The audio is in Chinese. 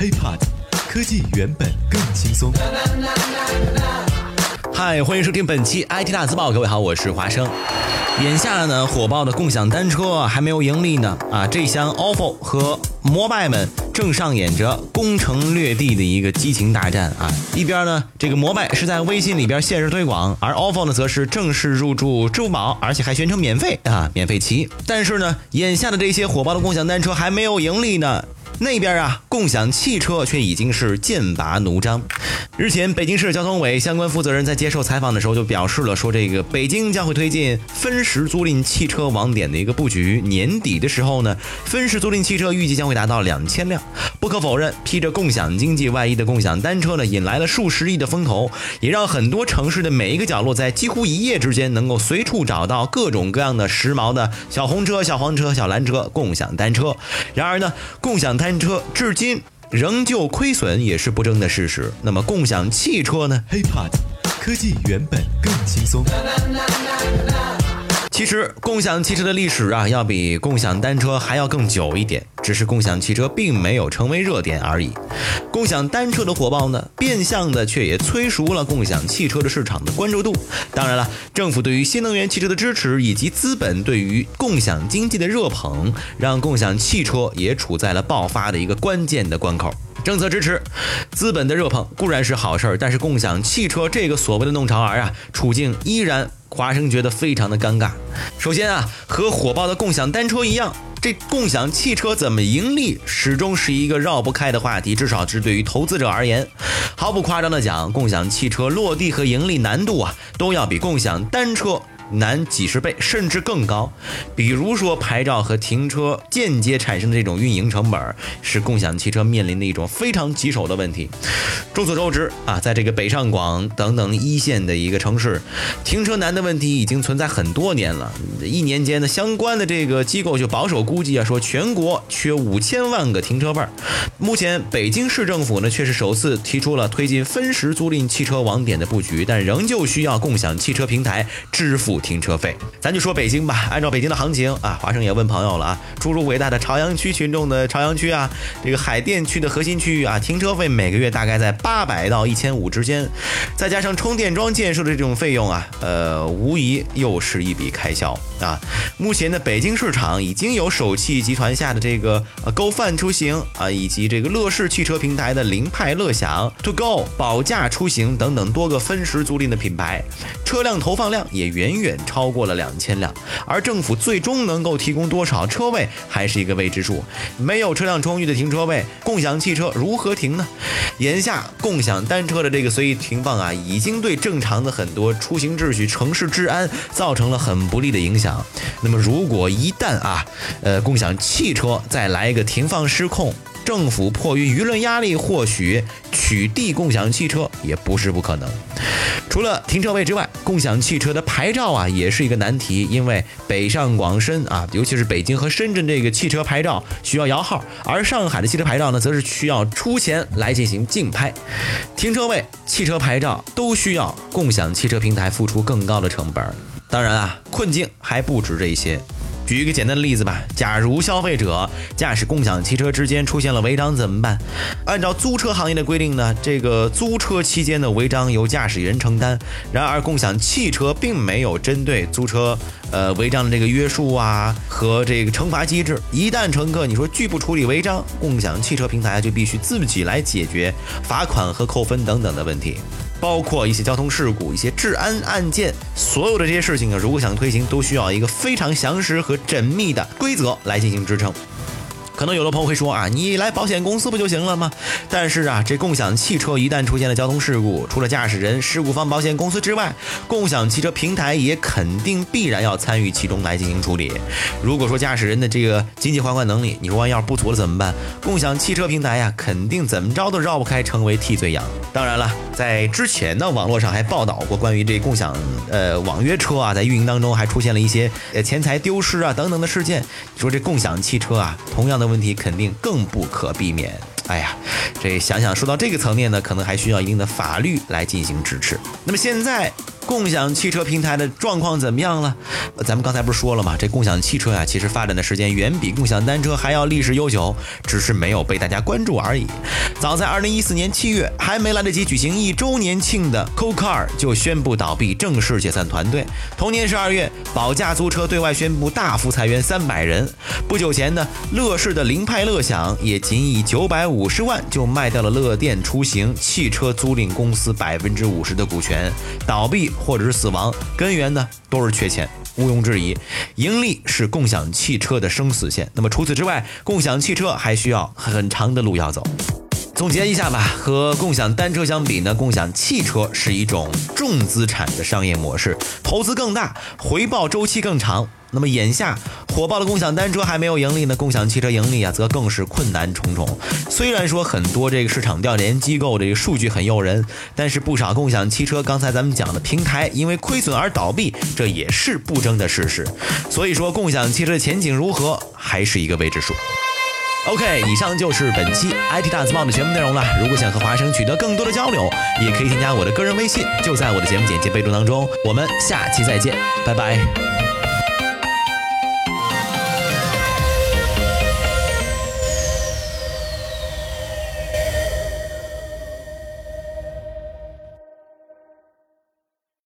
HiPod，科技原本更轻松。嗨，欢迎收听本期 IT 大字报。各位好，我是华生。眼下呢，火爆的共享单车还没有盈利呢啊！这厢 ofo 和摩拜们正上演着攻城略地的一个激情大战啊！一边呢，这个摩拜是在微信里边限时推广，而 ofo 呢，则是正式入驻支付宝，而且还宣称免费啊，免费骑。但是呢，眼下的这些火爆的共享单车还没有盈利呢。那边啊，共享汽车却已经是剑拔弩张。日前，北京市交通委相关负责人在接受采访的时候就表示了，说这个北京将会推进分时租赁汽车网点的一个布局。年底的时候呢，分时租赁汽车预计将会达到两千辆。不可否认，披着共享经济外衣的共享单车呢，引来了数十亿的风投，也让很多城市的每一个角落在几乎一夜之间能够随处找到各种各样的时髦的小红车、小黄车、小蓝车、共享单车。然而呢，共享单车至今仍旧亏损，也是不争的事实。那么，共享汽车呢？HiPod，科技原本更轻松。其实，共享汽车的历史啊，要比共享单车还要更久一点。只是共享汽车并没有成为热点而已。共享单车的火爆呢，变相的却也催熟了共享汽车的市场的关注度。当然了，政府对于新能源汽车的支持，以及资本对于共享经济的热捧，让共享汽车也处在了爆发的一个关键的关口。政策支持、资本的热捧固然是好事儿，但是共享汽车这个所谓的弄潮儿啊，处境依然。华生觉得非常的尴尬。首先啊，和火爆的共享单车一样，这共享汽车怎么盈利，始终是一个绕不开的话题。至少是对于投资者而言，毫不夸张的讲，共享汽车落地和盈利难度啊，都要比共享单车。难几十倍，甚至更高。比如说，牌照和停车间接产生的这种运营成本，是共享汽车面临的一种非常棘手的问题。众所周知啊，在这个北上广等等一线的一个城市，停车难的问题已经存在很多年了。一年间呢，相关的这个机构就保守估计啊，说全国缺五千万个停车位。目前，北京市政府呢，却是首次提出了推进分时租赁汽车网点的布局，但仍旧需要共享汽车平台支付。停车费，咱就说北京吧。按照北京的行情啊，华生也问朋友了啊，诸如伟大的朝阳区群众的朝阳区啊，这个海淀区的核心区域啊，停车费每个月大概在八百到一千五之间，再加上充电桩建设的这种费用啊，呃，无疑又是一笔开销啊。目前的北京市场已经有首汽集团下的这个呃 Go 范出行啊，以及这个乐视汽车平台的凌派乐享 To Go 保价出行等等多个分时租赁的品牌，车辆投放量也远远。超过了两千辆，而政府最终能够提供多少车位还是一个未知数。没有车辆充裕的停车位，共享汽车如何停呢？眼下共享单车的这个随意停放啊，已经对正常的很多出行秩序、城市治安造成了很不利的影响。那么如果一旦啊，呃，共享汽车再来一个停放失控，政府迫于舆论压力，或许取缔共享汽车也不是不可能。除了停车位之外，共享汽车的牌照啊也是一个难题，因为北上广深啊，尤其是北京和深圳这个汽车牌照需要摇号，而上海的汽车牌照呢，则是需要出钱来进行竞拍。停车位、汽车牌照都需要共享汽车平台付出更高的成本。当然啊，困境还不止这些。举一个简单的例子吧，假如消费者驾驶共享汽车之间出现了违章怎么办？按照租车行业的规定呢，这个租车期间的违章由驾驶人承担。然而，共享汽车并没有针对租车呃违章的这个约束啊和这个惩罚机制。一旦乘客你说拒不处理违章，共享汽车平台就必须自己来解决罚款和扣分等等的问题。包括一些交通事故、一些治安案件，所有的这些事情啊，如果想推行，都需要一个非常详实和缜密的规则来进行支撑。可能有的朋友会说啊，你来保险公司不就行了吗？但是啊，这共享汽车一旦出现了交通事故，除了驾驶人、事故方、保险公司之外，共享汽车平台也肯定必然要参与其中来进行处理。如果说驾驶人的这个经济还款能力，你说万一要是不足了怎么办？共享汽车平台呀，肯定怎么着都绕不开成为替罪羊。当然了，在之前呢，网络上还报道过关于这共享呃网约车啊，在运营当中还出现了一些呃钱财丢失啊等等的事件。你说这共享汽车啊，同样的。问题肯定更不可避免。哎呀，这想想说到这个层面呢，可能还需要一定的法律来进行支持。那么现在共享汽车平台的状况怎么样了？咱们刚才不是说了吗？这共享汽车呀，其实发展的时间远比共享单车还要历史悠久，只是没有被大家关注而已。早在二零一四年七月，还没来得及举行一周年庆的 c o c a r 就宣布倒闭，正式解散团队。同年十二月，保驾租车对外宣布大幅裁员三百人。不久前呢，乐视的凌派乐享也仅以九百五十万就卖掉了乐电出行汽车租赁公司百分之五十的股权，倒闭或者是死亡，根源呢都是缺钱。毋庸置疑，盈利是共享汽车的生死线。那么除此之外，共享汽车还需要很长的路要走。总结一下吧，和共享单车相比呢，共享汽车是一种重资产的商业模式，投资更大，回报周期更长。那么眼下火爆的共享单车还没有盈利呢，共享汽车盈利啊，则更是困难重重。虽然说很多这个市场调研机构这个数据很诱人，但是不少共享汽车，刚才咱们讲的平台因为亏损而倒闭，这也是不争的事实。所以说，共享汽车前景如何，还是一个未知数。OK，以上就是本期 IT 大字报的全部内容了。如果想和华生取得更多的交流，也可以添加我的个人微信，就在我的节目简介备注当中。我们下期再见，拜拜。